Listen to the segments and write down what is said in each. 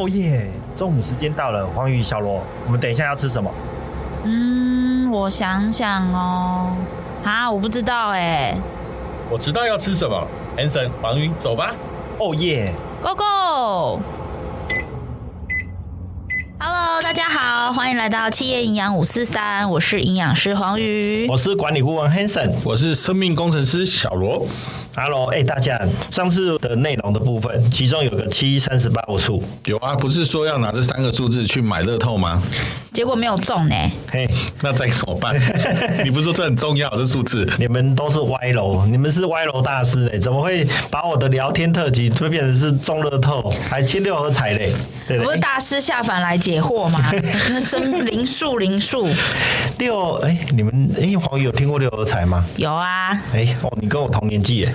哦耶！中午时间到了，黄鱼、小罗，我们等一下要吃什么？嗯，我想想哦，啊，我不知道哎。我知道要吃什么，Hanson，黄鱼，走吧。哦耶，Go Go！Hello，大家好，欢迎来到企业营养五四三，我是营养师黄鱼，我是管理顾问 Hanson，我是生命工程师小罗。Hello，哎，大家，上次的内容的部分，其中有个七三十八无数，有啊，不是说要拿这三个数字去买乐透吗？结果没有中呢。嘿，那再怎么办？你不是说这很重要，这数字？你们都是歪楼，你们是歪楼大师嘞，怎么会把我的聊天特辑会变成是中乐透，还签六合彩嘞？对不是大师下凡来解惑吗？那生灵数灵数六，哎，你们哎，黄宇有听过六合彩吗？有啊。哎哦，你跟我同年纪耶。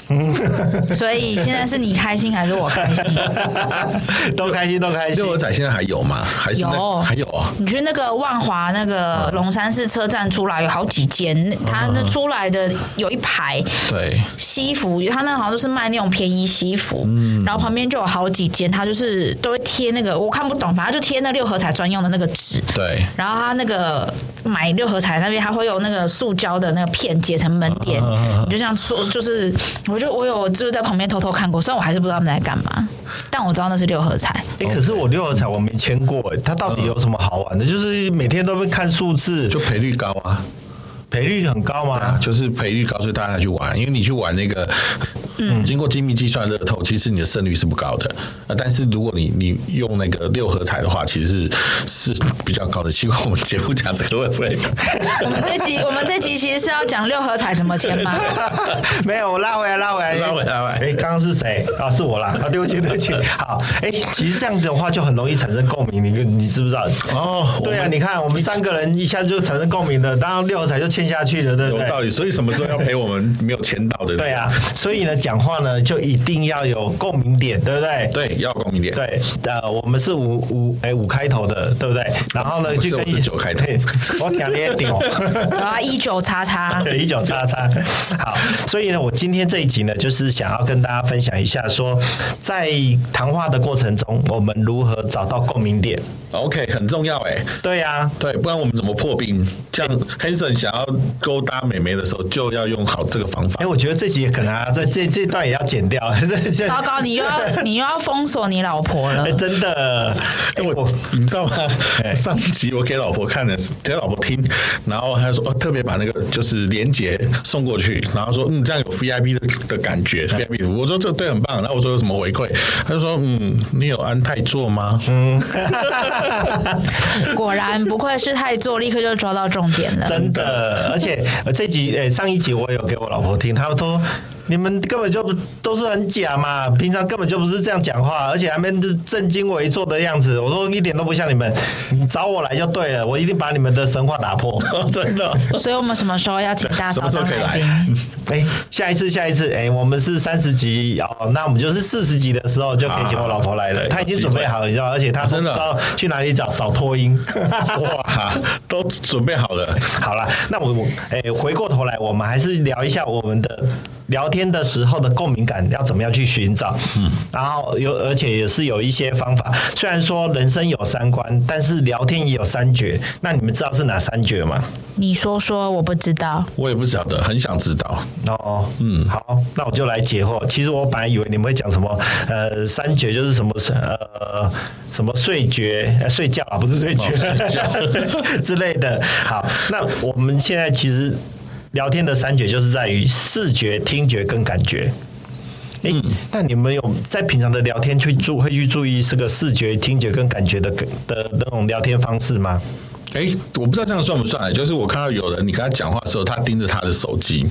所以现在是你开心还是我开心？都开心，都开心。六合彩现在还有吗？还是有？还有啊？你去那个万华那个龙山寺车站出来有好几间，他那出来的有一排对西服，他那好像都是卖那种便宜西服，嗯，然后旁边就有好几间，他就是都会贴那个我看不懂，反正就贴那六合彩专用的那个纸，对。然后他那个买六合彩那边还会有那个塑胶的那个片结成门帘，你就这样说，就是我。就我有就是在旁边偷偷看过，虽然我还是不知道他们在干嘛，但我知道那是六合彩。哎、欸，可是我六合彩我没签过，哎，它到底有什么好玩的？就是每天都会看数字，就赔率高啊，赔率很高吗？啊、就是赔率高，所以大家去玩，因为你去玩那个。嗯，经过精密计算乐透，其实你的胜率是不高的。啊，但是如果你你用那个六合彩的话，其实是是比较高的。希望我们节目讲这个会不会？我们这集 我们这集其实是要讲六合彩怎么签吗？没有，我拉回来，拉回来，拉回来，拉回来。哎，刚刚是谁？啊，是我啦。啊，对不起，对不起。好，哎，其实这样子的话就很容易产生共鸣。你你知不知道？哦，对啊，你看我们三个人一下就产生共鸣了，当然六合彩就签下去了，对不对？有道理。所以什么时候要陪我们没有签到的？对啊，所以呢讲。话呢，就一定要有共鸣点，对不对？对，要共鸣点。对，呃，我们是五五哎五开头的，对不对？然后呢，就跟一九开头，我讲你点哦，啊，一九叉叉，对，一九叉叉。好，所以呢，我今天这一集呢，就是想要跟大家分享一下说，说在谈话的过程中，我们如何找到共鸣点。OK，很重要哎。对呀、啊，对，不然我们怎么破冰？像 Hanson 想要勾搭美眉的时候，就要用好这个方法。哎，我觉得这集可能啊，在这这。这段也要剪掉，糟糕！你又要 你又要封锁你老婆了，欸、真的。欸、我你知道吗？欸、上集我给老婆看的，给老婆听，然后她说哦，特别把那个就是连结送过去，然后说嗯，这样有 VIP 的的感觉，VIP。我说这对很棒，然后我说有什么回馈？她就说嗯，你有安泰座吗？嗯，果然不愧是泰座，立刻就抓到重点了。真的，而且这集呃，上一集我有给我老婆听，她说。你们根本就都是很假嘛，平常根本就不是这样讲话，而且还没正襟危坐的样子。我说一点都不像你们，你找我来就对了，我一定把你们的神话打破，真的。所以我们什么时候要请大嫂当来宾？哎，下一次，下一次，哎，我们是三十集哦，那我们就是四十集的时候就可以请我老婆来了。她已经准备好了，你知道，而且她真的知道去哪里找找托音。哇，都准备好了。好了，那我我哎，回过头来，我们还是聊一下我们的。聊天的时候的共鸣感要怎么样去寻找？嗯，然后有而且也是有一些方法。虽然说人生有三观，但是聊天也有三绝。那你们知道是哪三绝吗？你说说，我不知道。我也不晓得，很想知道。哦，嗯，好，那我就来解惑。其实我本来以为你们会讲什么，呃，三绝就是什么，呃，什么睡觉、呃、睡觉啊，不是睡觉，哦、睡觉之类的。好，那我们现在其实。聊天的三绝就是在于视觉、听觉跟感觉。哎、欸，那你们有在平常的聊天去注会去注意这个视觉、听觉跟感觉的的那种聊天方式吗？哎、欸，我不知道这样算不算。就是我看到有人，你跟他讲话的时候，他盯着他的手机，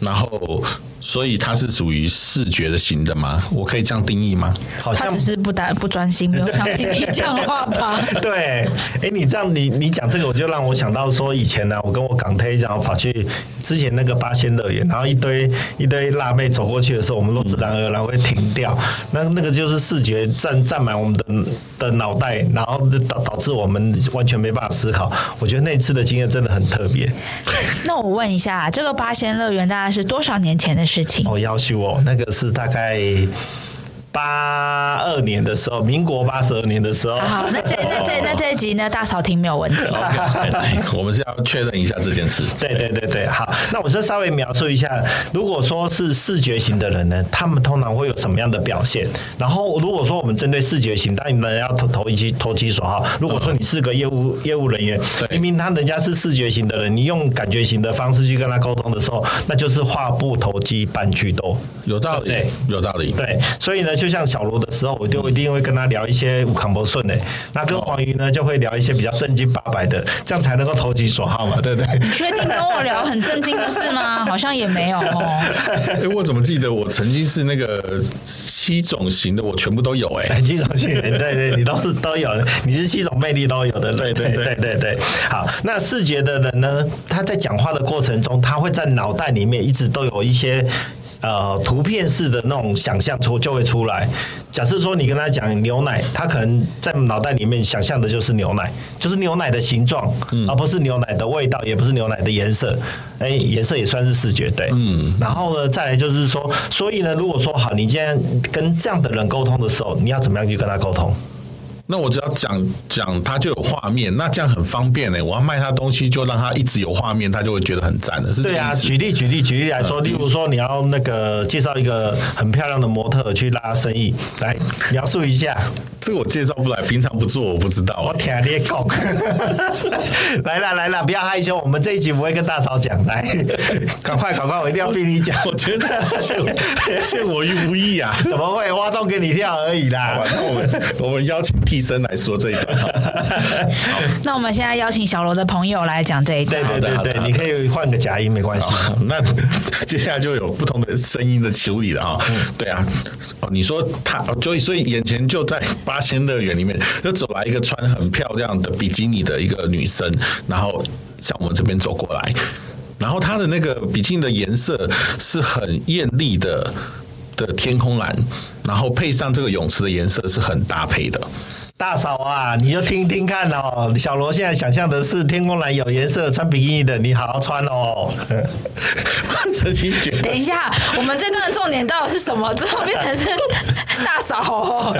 然后。所以它是属于视觉的型的吗？我可以这样定义吗？好像他只是不打不专心，没有想听你讲话吧？对，哎，你这样你你讲这个，我就让我想到说，以前呢、啊，我跟我港推，然后跑去之前那个八仙乐园，然后一堆一堆辣妹走过去的时候，我们都自然而然会停掉。那那个就是视觉占占满我们的的脑袋，然后导导致我们完全没办法思考。我觉得那次的经验真的很特别。那我问一下，这个八仙乐园大那是多少年前的事？情？我，要求哦，那个是大概八二年的时候，民国八十二年的时候。好，那这那这那这一集呢，大嫂听没有问题。Okay, 我们是要确认一下这件事。对对对对，好，那我就稍微描述一下，如果说是视觉型的人呢，他们通常会有什么样的表现？然后如果说我们针对视觉型，当然要投投其投其所好。如果说你是个业务业务人员，明明他人家是视觉型的人，你用感觉型的方式去跟他沟通的时候，那就是话不投机半句多。有道理，对，有道理。对，所以呢，就像小罗的时候，我就一定会跟他聊一些五康不顺的。那跟黄鱼呢，就会聊一些比较正经八百的，这样才能够投其所好嘛，对不对？你确定跟我聊很正经的事吗？好像也没有哦。哎，我怎么记得我曾经是那个七种型的，我全部都有哎。七种型，对对，你都是都有，你是七种魅力都有的，对对对对对。好，那视觉的人呢，他在讲话的过程中，他会在脑袋里面一直都有一些呃图片式的那种想象出就会出来。假设说你跟他讲牛奶，他可能在脑袋里面想象的就是牛奶，就是牛奶的形状，嗯、而不是牛奶的味道，也不是牛奶的颜色。哎，颜色也算是视觉对。嗯。然后呢，再来就是说，所以呢，如果说好，你今天跟这样的人沟通的时候，你要怎么样去跟他沟通？那我只要讲讲，他就有画面，那这样很方便呢。我要卖他东西，就让他一直有画面，他就会觉得很赞的。是这样。对啊，举例举例举例来说，例如说你要那个介绍一个很漂亮的模特去拉生意，来描述一下。这个我介绍不来，平常不做，我不知道。我听你讲。来了来了，不要害羞，我们这一集不会跟大嫂讲。来，赶快赶快，我一定要逼你讲。我觉得陷陷我于不义啊！怎么会挖洞给你跳而已啦？那我们我们邀请。替身来说这一段，好，那我们现在邀请小罗的朋友来讲这一段。对对对对，你可以换个假音没关系。那 接下来就有不同的声音的处理了啊。对啊，哦，你说他，所以所以眼前就在八仙乐园里面，就走来一个穿很漂亮的比基尼的一个女生，然后向我们这边走过来，然后她的那个比基尼的颜色是很艳丽的的天空蓝，然后配上这个泳池的颜色是很搭配的。大嫂啊，你就听听看哦。小罗现在想象的是天空蓝有颜色穿比基尼的，你好好穿哦。等一下，我们这段重点到底是什么？最后变成是大嫂。好好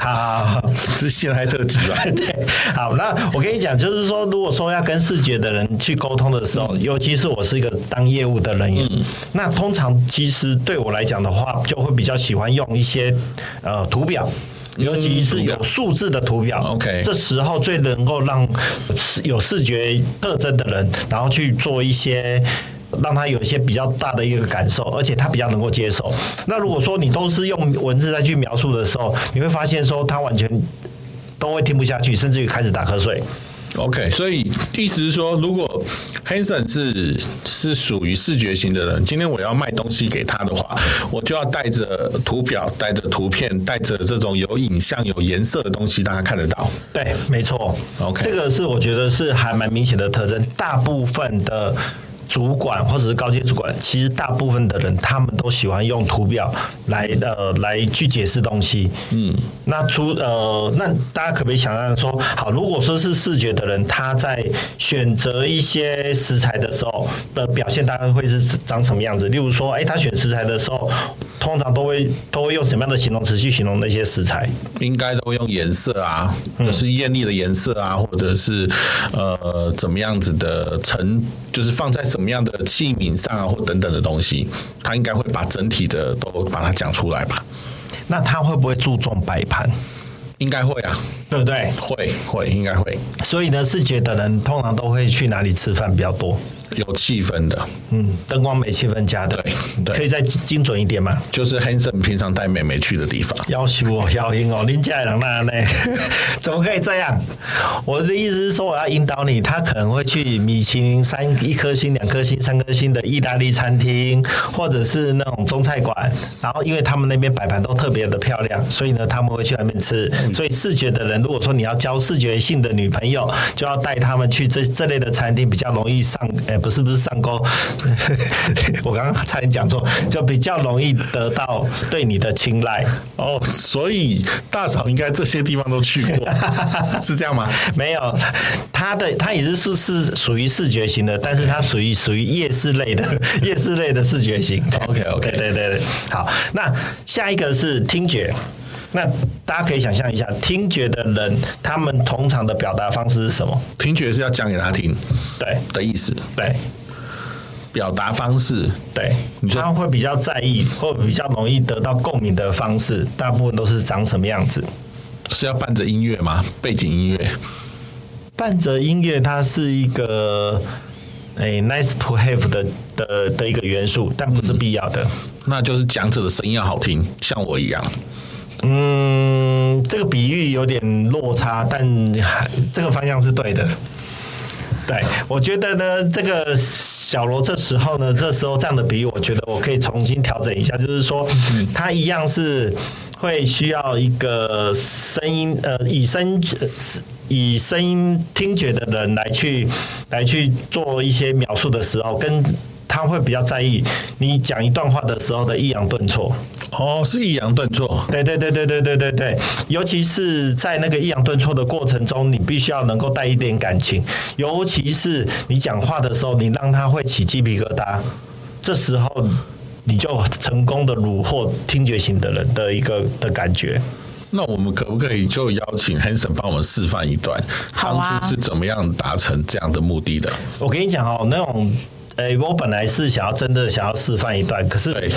好，是陷害特质啊？对。好，那我跟你讲，就是说，如果说要跟视觉的人去沟通的时候，嗯、尤其是我是一个当业务的人员，嗯、那通常其实对我来讲的话，就会比较喜欢用一些呃图表。尤其是有数字的图表，OK，这时候最能够让有视觉特征的人，然后去做一些让他有一些比较大的一个感受，而且他比较能够接受。那如果说你都是用文字再去描述的时候，你会发现说他完全都会听不下去，甚至于开始打瞌睡。OK，所以意思是说，如果 Hanson 是是属于视觉型的人，今天我要卖东西给他的话，我就要带着图表、带着图片、带着这种有影像、有颜色的东西，让他看得到。对，没错。OK，这个是我觉得是还蛮明显的特征，大部分的。主管或者是高阶主管，其实大部分的人他们都喜欢用图表来呃来去解释东西。嗯，那除呃那大家可不可以想象说，好，如果说是视觉的人，他在选择一些食材的时候的表现，大概会是长什么样子？例如说，哎，他选食材的时候，通常都会都会用什么样的形容词去形容那些食材？应该都会用颜色啊，就是艳丽的颜色啊，或者是呃怎么样子的成，就是放在。什么样的器皿上啊，或等等的东西，他应该会把整体的都把它讲出来吧？那他会不会注重摆盘？应该会啊，对不对？会会应该会。所以呢，视觉的人通常都会去哪里吃饭比较多？有气氛的，嗯，灯光美、气氛佳的，对，可以再精准一点吗？就是 Hanson 平常带妹妹去的地方。要求我要赢哦，林家人那呢？怎么可以这样？我的意思是说，我要引导你，他可能会去米其林三一颗星、两颗星、三颗星的意大利餐厅，或者是那种中菜馆。然后，因为他们那边摆盘都特别的漂亮，所以呢，他们会去那边吃。所以，视觉的人，如果说你要交视觉性的女朋友，就要带他们去这这类的餐厅，比较容易上。不是不是上钩，我刚刚差点讲错，就比较容易得到对你的青睐哦。所以大嫂应该这些地方都去过，是这样吗？没有，他的他也是是是属于视觉型的，但是他属于属于夜市类的 夜市类的视觉型。OK OK，对对对，好，那下一个是听觉。那大家可以想象一下，听觉的人，他们通常的表达方式是什么？听觉是要讲给他听，对的意思。对，表达方式，对，他会比较在意，或比较容易得到共鸣的方式，大部分都是长什么样子？是要伴着音乐吗？背景音乐？伴着音乐，它是一个诶、欸、nice to have 的的的一个元素，但不是必要的。嗯、那就是讲者的声音要好听，像我一样。嗯，这个比喻有点落差，但这个方向是对的。对，我觉得呢，这个小罗这时候呢，这时候这样的比喻，我觉得我可以重新调整一下，就是说，他一样是会需要一个声音，呃，以声以声音听觉的人来去来去做一些描述的时候，跟。他会比较在意你讲一段话的时候的抑扬顿挫。哦，是抑扬顿挫。对对对对对对对对，尤其是在那个抑扬顿挫的过程中，你必须要能够带一点感情。尤其是你讲话的时候，你让他会起鸡皮疙瘩，这时候你就成功的虏获听觉型的人的一个的感觉。那我们可不可以就邀请 Hanson 帮我们示范一段，当初是怎么样达成这样的目的的？我跟你讲哦，那种。哎，我本来是想要真的想要示范一段，可是。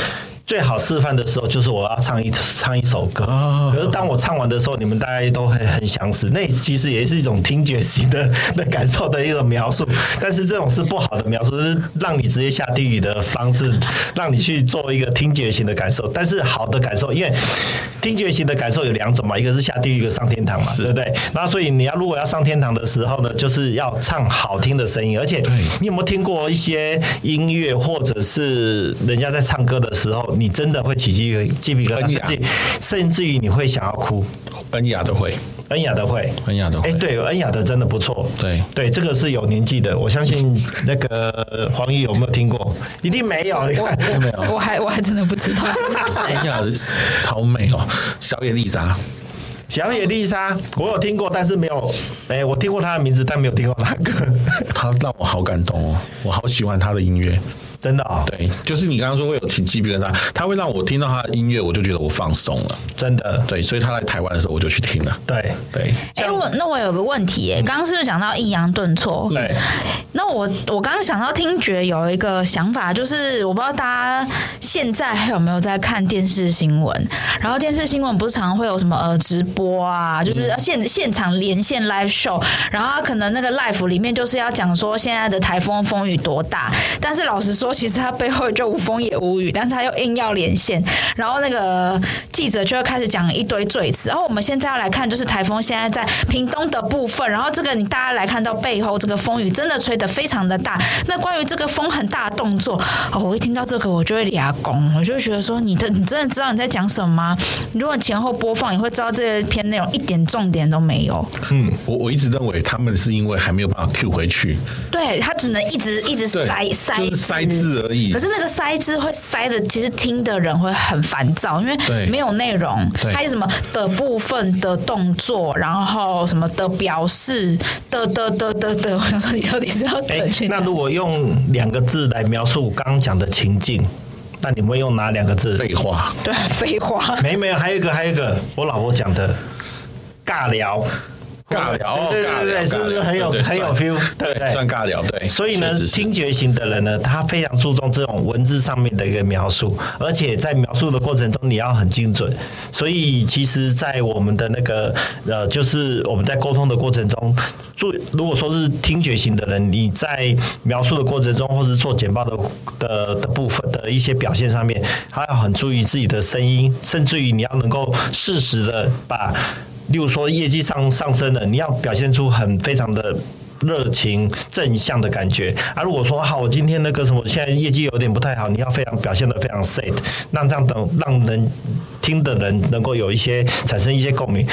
最好示范的时候就是我要唱一唱一首歌，可是当我唱完的时候，你们大家都很很想死。那其实也是一种听觉型的的感受的一种描述，但是这种是不好的描述，是让你直接下地狱的方式，让你去做一个听觉型的感受。但是好的感受，因为听觉型的感受有两种嘛，一个是下地狱，一个上天堂嘛，对不对？那所以你要如果要上天堂的时候呢，就是要唱好听的声音，而且你有没有听过一些音乐或者是人家在唱歌的时候？你真的会起鸡皮鸡皮疙瘩，甚至甚至于你会想要哭。恩雅都会，恩雅的会，恩雅的会。哎，对，恩雅的真的不错。对对，这个是有年纪的，我相信那个 黄奕有没有听过？一定没有，你看没有？我还我还真的不知道。恩雅的超美哦，小野丽莎，小野丽莎，我有听过，但是没有。哎，我听过她的名字，但没有听过她歌。她让我好感动哦，我好喜欢她的音乐。真的啊、哦，对，就是你刚刚说会有起鸡皮疙瘩，他会让我听到他的音乐，我就觉得我放松了。真的，对，所以他来台湾的时候，我就去听了。对对，哎、欸，我那我有个问题，哎，刚刚是不是讲到抑扬顿挫？对，那我我刚刚想到听觉有一个想法，就是我不知道大家现在还有没有在看电视新闻，然后电视新闻不是常常会有什么呃直播啊，就是现现场连线 live show，然后他可能那个 live 里面就是要讲说现在的台风风雨多大，但是老实说。其实他背后就无风也无雨，但是他又硬要连线，然后那个记者就会开始讲一堆罪词。然后我们现在要来看，就是台风现在在屏东的部分，然后这个你大家来看到背后这个风雨真的吹得非常的大。那关于这个风很大的动作，哦，我一听到这个我就会牙弓，我就会觉得说，你的你真的知道你在讲什么吗？如果前后播放，你会知道这篇内容一点重点都没有。嗯，我我一直认为他们是因为还没有办法 Q 回去，对他只能一直一直塞塞就是塞字而已。可是那个塞字会塞的，其实听的人会很烦躁，因为没有内容，还有什么的部分的动作，然后什么的表示的的的的的，我想说你到底是要？那如果用两个字来描述刚刚讲的情境，那你们会用哪两个字？废话。对，废话。没没有，还有一个还有一个，我老婆讲的尬聊。尬聊，对对对对，是不是很有很有 feel？对对，算尬聊，对。所以呢，听觉型的人呢，他非常注重这种文字上面的一个描述，而且在描述的过程中，你要很精准。所以，其实，在我们的那个呃，就是我们在沟通的过程中，做如果说是听觉型的人，你在描述的过程中，或是做简报的的的部分的一些表现上面，他要很注意自己的声音，甚至于你要能够适时的把。例如说业绩上上升了，你要表现出很非常的热情正向的感觉。啊，如果说好，我今天那个什么，现在业绩有点不太好，你要非常表现得非常 sad，那这样等让人。听的人能够有一些产生一些共鸣。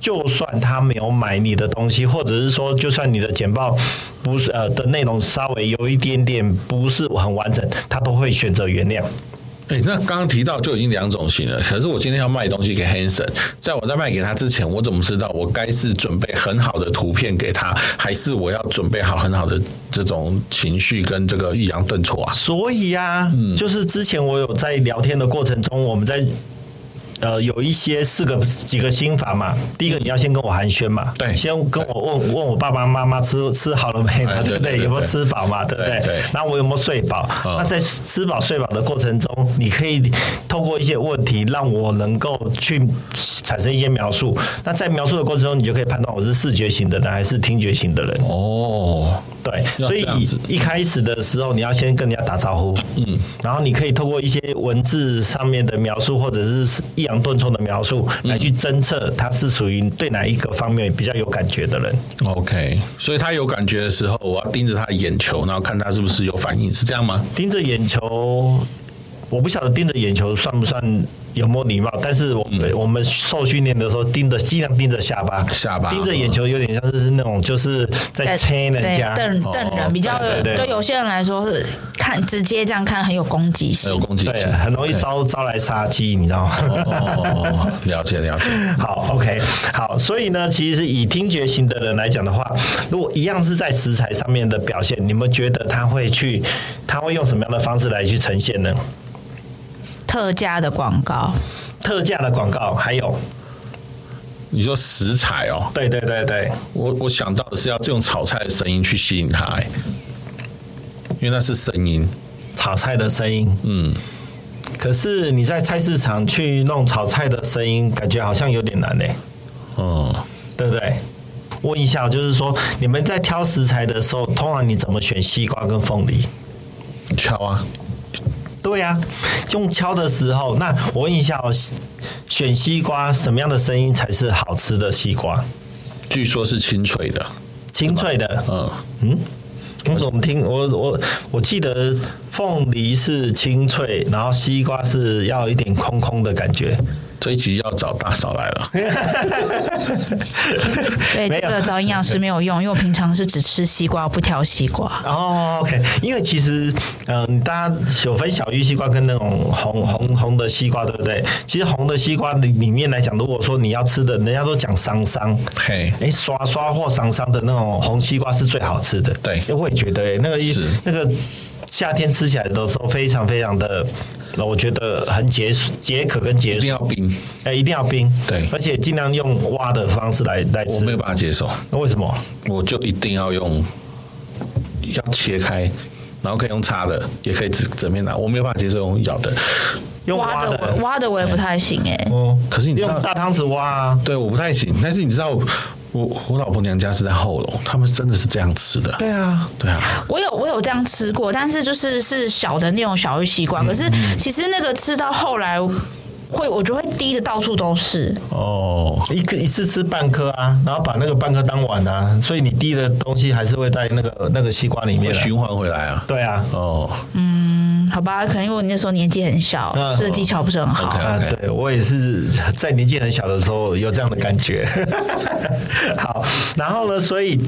就算他没有买你的东西，或者是说，就算你的简报不是呃的内容稍微有一点点不是很完整，他都会选择原谅。哎、欸，那刚刚提到就已经两种型了。可是我今天要卖东西给 Hanson，在我在卖给他之前，我怎么知道我该是准备很好的图片给他，还是我要准备好很好的这种情绪跟这个抑扬顿挫啊？所以啊，嗯，就是之前我有在聊天的过程中，我们在。呃，有一些四个几个心法嘛。第一个，你要先跟我寒暄嘛，对，先跟我问问我爸爸妈妈吃吃好了没 嘛，对不对？有没有吃饱嘛，对不对？对。然后我有没有睡饱？那在吃饱睡饱的过程中，你可以透过一些问题，让我能够去产生一些描述。那在描述的过程中，你就可以判断我是视觉型的人还是听觉型的人。哦，对。所以一开始的时候，你要先跟人家打招呼，嗯，然后你可以透过一些文字上面的描述，或者是一。顿挫的描述来去侦测他是属于对哪一个方面比较有感觉的人。OK，所以他有感觉的时候，我要盯着他的眼球，然后看他是不是有反应，是这样吗？盯着眼球，我不晓得盯着眼球算不算。有没有礼貌？但是我们、嗯、我们受训练的时候，盯着尽量盯着下巴，下巴盯着眼球，有点像是那种就是在催人家瞪瞪人，比较对，对，对有些人来说是看直接这样看很有攻击性，有攻击性，很容易招招来杀机，你知道吗？哦，了解了解。好，OK，好，所以呢，其实以听觉型的人来讲的话，如果一样是在食材上面的表现，你们觉得他会去，他会用什么样的方式来去呈现呢？特价的广告，特价的广告，还有你说食材哦？对对对对，我我想到的是要用炒菜的声音去吸引他，哎，因为那是声音，炒菜的声音，嗯。可是你在菜市场去弄炒菜的声音，感觉好像有点难呢。哦，对不对？问一下，就是说你们在挑食材的时候，通常你怎么选西瓜跟凤梨？挑啊。对呀、啊，用敲的时候，那我问一下哦，选西瓜什么样的声音才是好吃的西瓜？据说是清脆的，清脆的。嗯嗯，我怎么听？我我我记得凤梨是清脆，然后西瓜是要一点空空的感觉。这一集要找大嫂来了。对，这个找营养师没有用，因为我平常是只吃西瓜，不挑西瓜。哦，OK，因为其实，嗯，大家有分小玉西瓜跟那种红红红的西瓜，对不对？其实红的西瓜里里面来讲，如果说你要吃的，人家都讲桑桑，嘿，哎，刷刷或桑桑的那种红西瓜是最好吃的。对，因为我也觉得，那个是那个夏天吃起来的时候，非常非常的。那我觉得很解解渴跟解暑，一定要冰，哎，一定要冰，对，而且尽量用挖的方式来来吃。我没有办法接受，那为什么？我就一定要用，要切开，然后可以用叉的，也可以直正面拿。我没有办法接受用咬的，用挖的，挖的我也不太行哎。哦，可是你用大汤匙挖啊？对，我不太行。但是你知道。我我老婆娘家是在后楼，他们真的是这样吃的。对啊，对啊。我有我有这样吃过，但是就是是小的那种小玉西瓜。嗯、可是其实那个吃到后来会，我觉得会滴的到处都是。哦，一个一次吃半颗啊，然后把那个半颗当碗啊，所以你滴的东西还是会在那个那个西瓜里面循环回来啊。对啊。哦。嗯。好吧，可能因为你那时候年纪很小，吃的技巧不是很好。啊，啊 okay, okay. 对我也是在年纪很小的时候有这样的感觉。好，然后呢，所以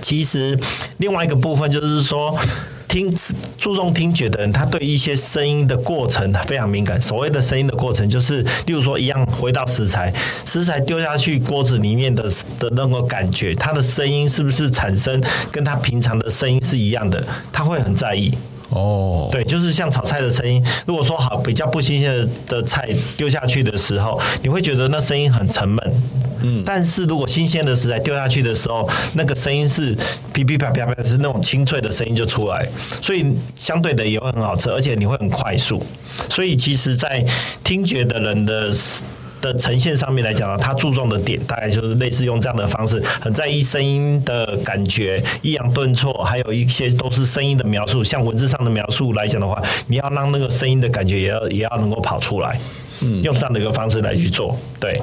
其实另外一个部分就是说，听注重听觉的人，他对一些声音的过程非常敏感。所谓的声音的过程，就是例如说，一样回到食材，食材丢下去锅子里面的的那个感觉，它的声音是不是产生跟他平常的声音是一样的？他会很在意。哦，对，就是像炒菜的声音。如果说好比较不新鲜的菜丢下去的时候，你会觉得那声音很沉闷。嗯，但是如果新鲜的食材丢下去的时候，那个声音是噼噼啪啪啪，是那种清脆的声音就出来，所以相对的也会很好吃，而且你会很快速。所以其实，在听觉的人的。的呈现上面来讲呢，他注重的点大概就是类似用这样的方式，很在意声音的感觉，抑扬顿挫，还有一些都是声音的描述。像文字上的描述来讲的话，你要让那个声音的感觉也要也要能够跑出来，嗯，用这样的一个方式来去做，对。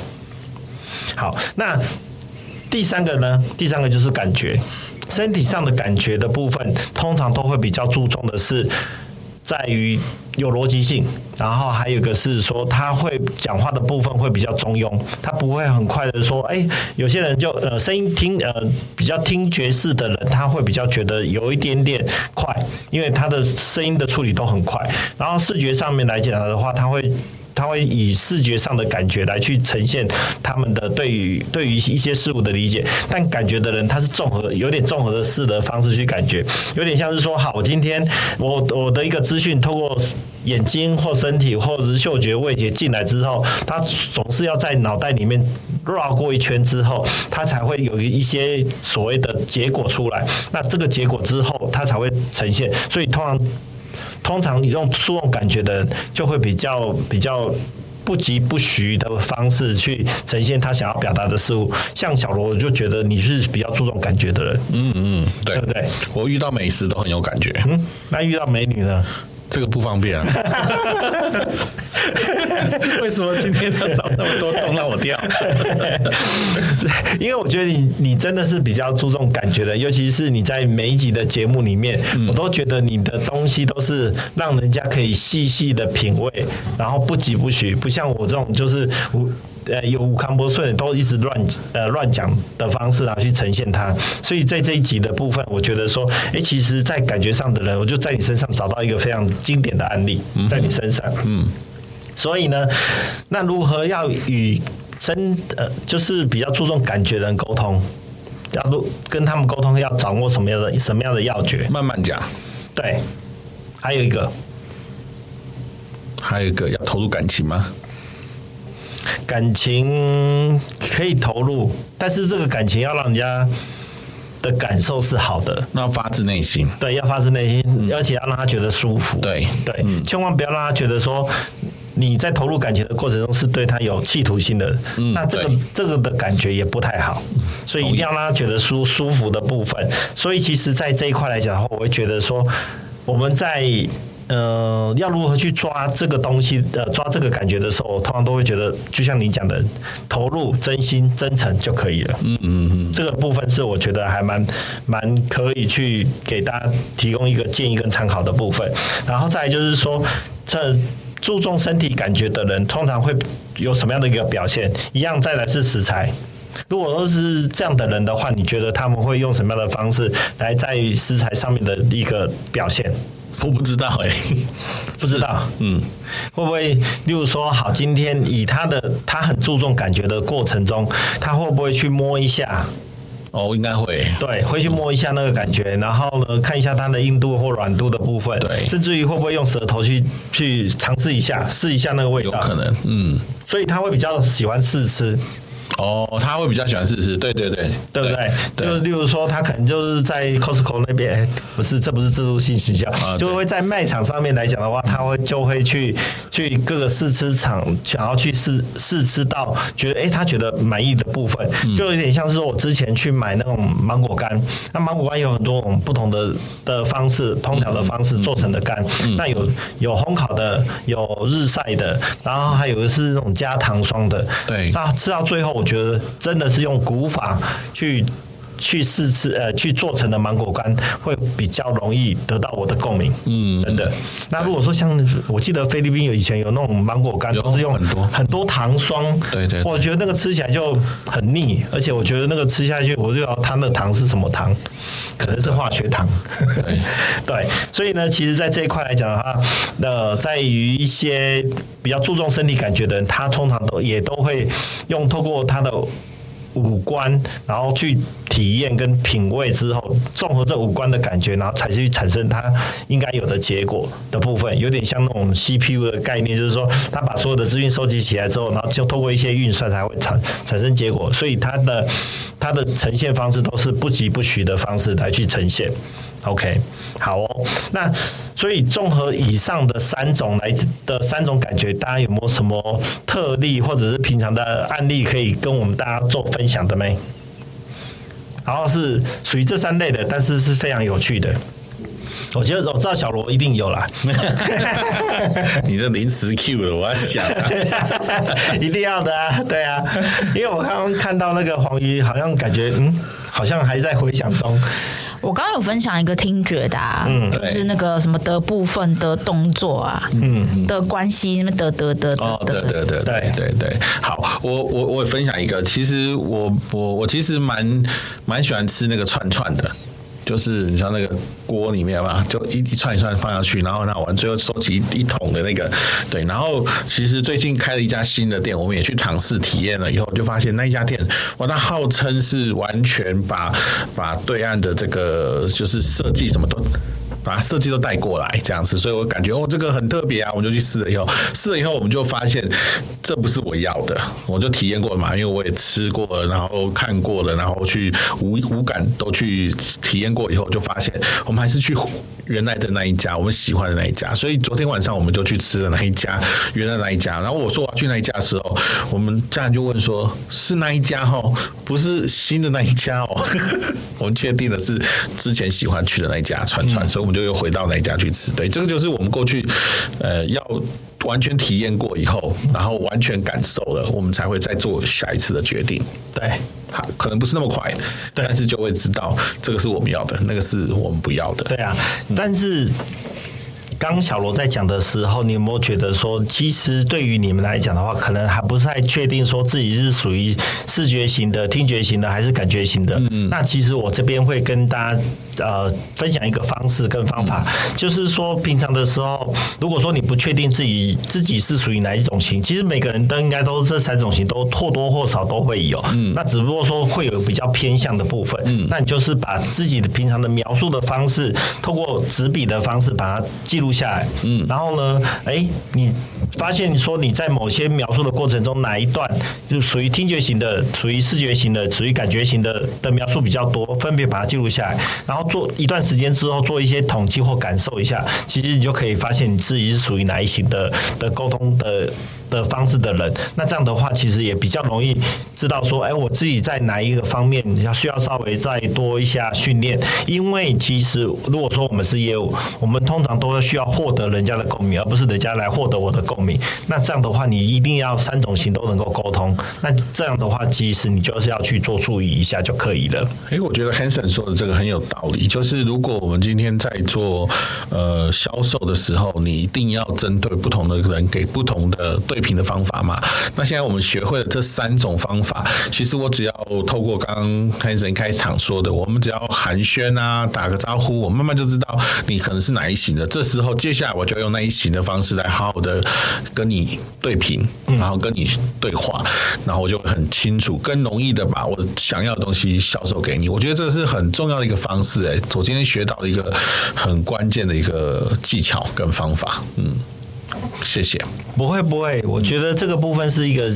好，那第三个呢？第三个就是感觉，身体上的感觉的部分，通常都会比较注重的是。在于有逻辑性，然后还有一个是说他会讲话的部分会比较中庸，他不会很快的说，哎，有些人就呃声音听呃比较听爵士的人，他会比较觉得有一点点快，因为他的声音的处理都很快，然后视觉上面来讲的话，他会。他会以视觉上的感觉来去呈现他们的对于对于一些事物的理解，但感觉的人他是综合有点综合的式的方式去感觉，有点像是说，好，我今天我我的一个资讯透过眼睛或身体或者是嗅觉味觉进来之后，他总是要在脑袋里面绕过一圈之后，他才会有一些所谓的结果出来。那这个结果之后，他才会呈现。所以通常。通常你用注重感觉的人，就会比较比较不疾不徐的方式去呈现他想要表达的事物。像小罗，我就觉得你是比较注重感觉的人。嗯嗯，对，对不对？我遇到美食都很有感觉。嗯，那遇到美女呢？这个不方便啊。为什么今天要找那么多洞让我掉？因为我觉得你你真的是比较注重感觉的，尤其是你在每一集的节目里面，嗯、我都觉得你的东西都是让人家可以细细的品味，然后不疾不徐，不像我这种就是无呃有无康波顺都一直乱呃乱讲的方式啊去呈现它。所以在这一集的部分，我觉得说，哎，其实，在感觉上的人，我就在你身上找到一个非常经典的案例，在你身上，嗯。所以呢，那如何要与真呃，就是比较注重感觉的人沟通？要不跟他们沟通，要掌握什么样的什么样的要诀？慢慢讲。对，还有一个，还有一个要投入感情吗？感情可以投入，但是这个感情要让人家的感受是好的，那要发自内心。对，要发自内心，嗯、而且要让他觉得舒服。对对，嗯、千万不要让他觉得说。你在投入感情的过程中是对他有企图心的，嗯、那这个这个的感觉也不太好，所以一定要让他觉得舒舒服的部分。所以其实，在这一块来讲的话，我会觉得说，我们在呃要如何去抓这个东西，呃抓这个感觉的时候，通常都会觉得，就像你讲的，投入、真心、真诚就可以了。嗯嗯嗯，这个部分是我觉得还蛮蛮可以去给大家提供一个建议跟参考的部分。然后再来就是说这。注重身体感觉的人，通常会有什么样的一个表现？一样，再来是食材。如果说是这样的人的话，你觉得他们会用什么样的方式来在食材上面的一个表现？我不知道哎、欸，不知道。嗯，会不会，例如说，好，今天以他的他很注重感觉的过程中，他会不会去摸一下？哦，应该会，对，会去摸一下那个感觉，然后呢，看一下它的硬度或软度的部分，对，甚至于会不会用舌头去去尝试一下，试一下那个味道，有可能，嗯，所以他会比较喜欢试吃。哦，他会比较喜欢试吃，对对对，对不对？就例如说，他可能就是在 Costco 那边，不是，这不是自助性形象，就会在卖场上面来讲的话，他会就会去去各个试吃场，想要去试试吃到觉得哎，他觉得满意的部分，就有点像是说我之前去买那种芒果干，那芒果干有很多种不同的的方式，烹调的方式做成的干，那有有烘烤的，有日晒的，然后还有的是那种加糖霜的，对，那吃到最后。我觉得真的是用古法去去试吃呃去做成的芒果干会比较容易得到我的共鸣，嗯，等等。那如果说像我记得菲律宾有以前有那种芒果干都是用很多很多糖霜，对对，我觉得那个吃起来就很腻，而且我觉得那个吃下去我就要它那糖是什么糖，可能是化学糖，对 对。所以呢，其实，在这一块来讲的话，那在于一些比较注重身体感觉的人，他通常都也都会用透过他的。五官，然后去体验跟品味之后，综合这五官的感觉，然后才去产生它应该有的结果的部分，有点像那种 CPU 的概念，就是说，它把所有的资讯收集起来之后，然后就通过一些运算才会产产生结果，所以它的它的呈现方式都是不疾不徐的方式来去呈现。OK，好哦。那所以综合以上的三种来的三种感觉，大家有没有什么特例或者是平常的案例可以跟我们大家做分享的没？然后是属于这三类的，但是是非常有趣的。我觉得我知道小罗一定有啦。你这临时 Q 的，我要想、啊，一定要的啊，对啊，因为我刚刚看到那个黄鱼，好像感觉嗯，好像还在回想中。我刚刚有分享一个听觉的、啊，嗯，就是那个什么的部分的动作啊，嗯，的关系，那么的的的的，对对对对。对对。好，我我我也分享一个，其实我我我其实蛮蛮喜欢吃那个串串的。就是你像那个锅里面嘛，就一一串一串放下去，然后那完最后收集一,桶的那个，对。然后其实最近开了一家新的店，我们也去尝试体验了以后，就发现那一家店，哇，它号称是完全把把对岸的这个就是设计什么都。把设计都带过来这样子，所以我感觉哦，这个很特别啊，我们就去试了以后，试了以后我们就发现这不是我要的，我就体验过了嘛，因为我也吃过了，然后看过了，然后去无无感都去体验过以后，就发现我们还是去原来的那一家，我们喜欢的那一家。所以昨天晚上我们就去吃了那一家原来那一家。然后我说我要去那一家的时候，我们家人就问说：“是那一家哦，不是新的那一家哦。”我们确定的是之前喜欢去的那一家串串，所以我们就又回到那一家去吃。对，这个就是我们过去呃要完全体验过以后，然后完全感受了，我们才会再做下一次的决定。对，好，可能不是那么快，但是就会知道这个是我们要的，那个是我们不要的。对啊，但是。刚小罗在讲的时候，你有没有觉得说，其实对于你们来讲的话，可能还不太确定说自己是属于视觉型的、听觉型的还是感觉型的？嗯，那其实我这边会跟大家呃分享一个方式跟方法，就是说平常的时候，如果说你不确定自己自己是属于哪一种型，其实每个人都应该都这三种型都或多或少都会有。嗯，那只不过说会有比较偏向的部分。嗯，那你就是把自己的平常的描述的方式，透过纸笔的方式把它记录下来，嗯，然后呢，哎，你发现说你在某些描述的过程中，哪一段就属于听觉型的，属于视觉型的，属于感觉型的的描述比较多，分别把它记录下来，然后做一段时间之后做一些统计或感受一下，其实你就可以发现你自己是属于哪一型的的沟通的。的方式的人，那这样的话，其实也比较容易知道说，哎，我自己在哪一个方面要需要稍微再多一下训练。因为其实如果说我们是业务，我们通常都需要获得人家的共鸣，而不是人家来获得我的共鸣。那这样的话，你一定要三种型都能够沟通。那这样的话，其实你就是要去做注意一下就可以了。哎，我觉得 Hanson 说的这个很有道理，就是如果我们今天在做呃销售的时候，你一定要针对不同的人给不同的对。评的方法嘛，那现在我们学会了这三种方法，其实我只要透过刚刚开始开场说的，我们只要寒暄啊，打个招呼，我慢慢就知道你可能是哪一型的。这时候，接下来我就用那一型的方式来好好的跟你对评，然后跟你对话，然后我就很清楚、更容易的把我想要的东西销售给你。我觉得这是很重要的一个方式，哎，我今天学到了一个很关键的一个技巧跟方法，嗯。谢谢，不会不会，我觉得这个部分是一个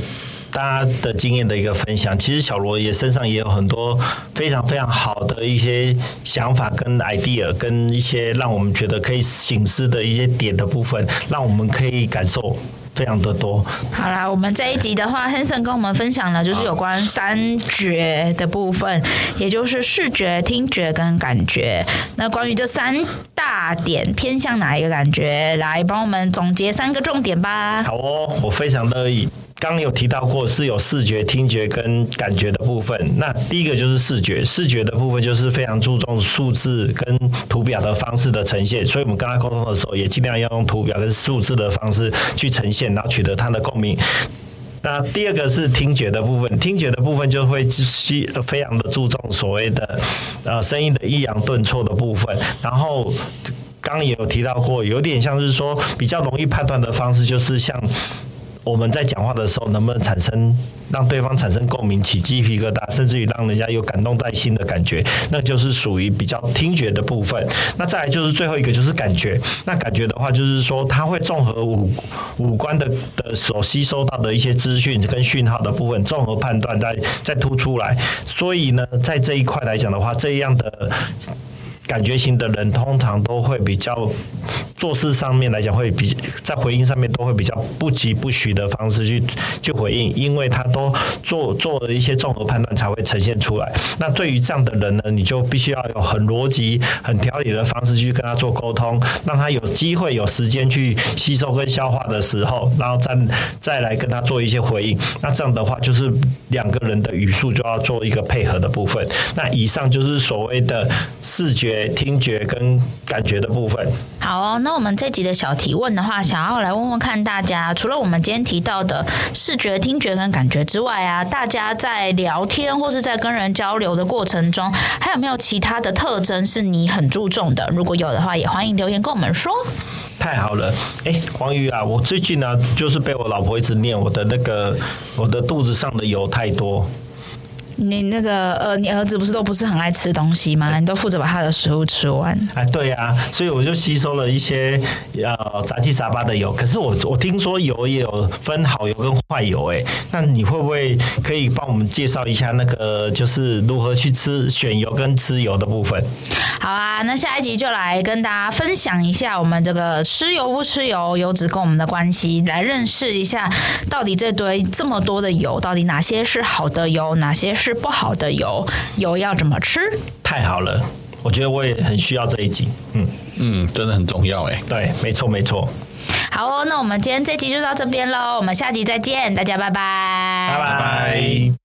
大家的经验的一个分享。其实小罗也身上也有很多非常非常好的一些想法跟 idea，跟一些让我们觉得可以醒思的一些点的部分，让我们可以感受。非常的多。好啦，我们这一集的话，Hanson 跟我们分享了就是有关三觉的部分，也就是视觉、听觉跟感觉。那关于这三大点偏向哪一个感觉，来帮我们总结三个重点吧。好哦，我非常乐意。刚有提到过是有视觉、听觉跟感觉的部分。那第一个就是视觉，视觉的部分就是非常注重数字跟图表的方式的呈现。所以我们跟他沟通的时候，也尽量要用图表跟数字的方式去呈现，然后取得他的共鸣。那第二个是听觉的部分，听觉的部分就会需非常的注重所谓的呃声音的抑扬顿挫的部分。然后刚也有提到过，有点像是说比较容易判断的方式，就是像。我们在讲话的时候，能不能产生让对方产生共鸣、起鸡皮疙瘩，甚至于让人家有感动在心的感觉，那就是属于比较听觉的部分。那再来就是最后一个，就是感觉。那感觉的话，就是说它会综合五五官的的所吸收到的一些资讯跟讯号的部分，综合判断再再突出来。所以呢，在这一块来讲的话，这样的感觉型的人通常都会比较做事上面来讲会比在回应上面都会比较不疾不徐的方式去去回应，因为他都做做了一些综合判断才会呈现出来。那对于这样的人呢，你就必须要有很逻辑、很条理的方式去跟他做沟通，让他有机会、有时间去吸收跟消化的时候，然后再再来跟他做一些回应。那这样的话，就是两个人的语速就要做一个配合的部分。那以上就是所谓的视觉、听觉跟感觉的部分。好哦，那我们这集的小提问的话，想要来问问看大家，除了我们今天提到的视觉、听觉跟感觉之外啊，大家在聊天或是在跟人交流的过程中，还有没有其他的特征是你很注重的？如果有的话，也欢迎留言跟我们说。太好了，哎，黄宇啊，我最近呢，就是被我老婆一直念我的那个我的肚子上的油太多。你那个呃，你儿子不是都不是很爱吃东西吗？你都负责把他的食物吃完。哎，对呀、啊，所以我就吸收了一些呃杂七杂八的油。可是我我听说油也有分好油跟坏油，哎，那你会不会可以帮我们介绍一下那个就是如何去吃选油跟吃油的部分？好啊，那下一集就来跟大家分享一下我们这个吃油不吃油，油脂跟我们的关系，来认识一下到底这堆这么多的油，到底哪些是好的油，哪些是。不好的油，油要怎么吃？太好了，我觉得我也很需要这一集。嗯嗯，真的很重要哎。对，没错没错。好哦，那我们今天这集就到这边喽，我们下集再见，大家拜拜，拜拜。